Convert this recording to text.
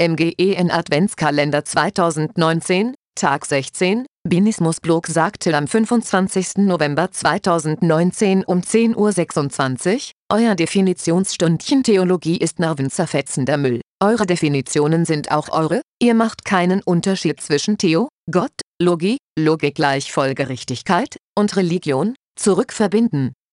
MGEN Adventskalender 2019, Tag 16, Binismus Blog sagte am 25. November 2019 um 10.26 Uhr, euer Definitionsstündchen Theologie ist nervenzerfetzender Müll. Eure Definitionen sind auch eure, ihr macht keinen Unterschied zwischen Theo, Gott, Logie, Logik gleich Folgerichtigkeit, und Religion, zurückverbinden.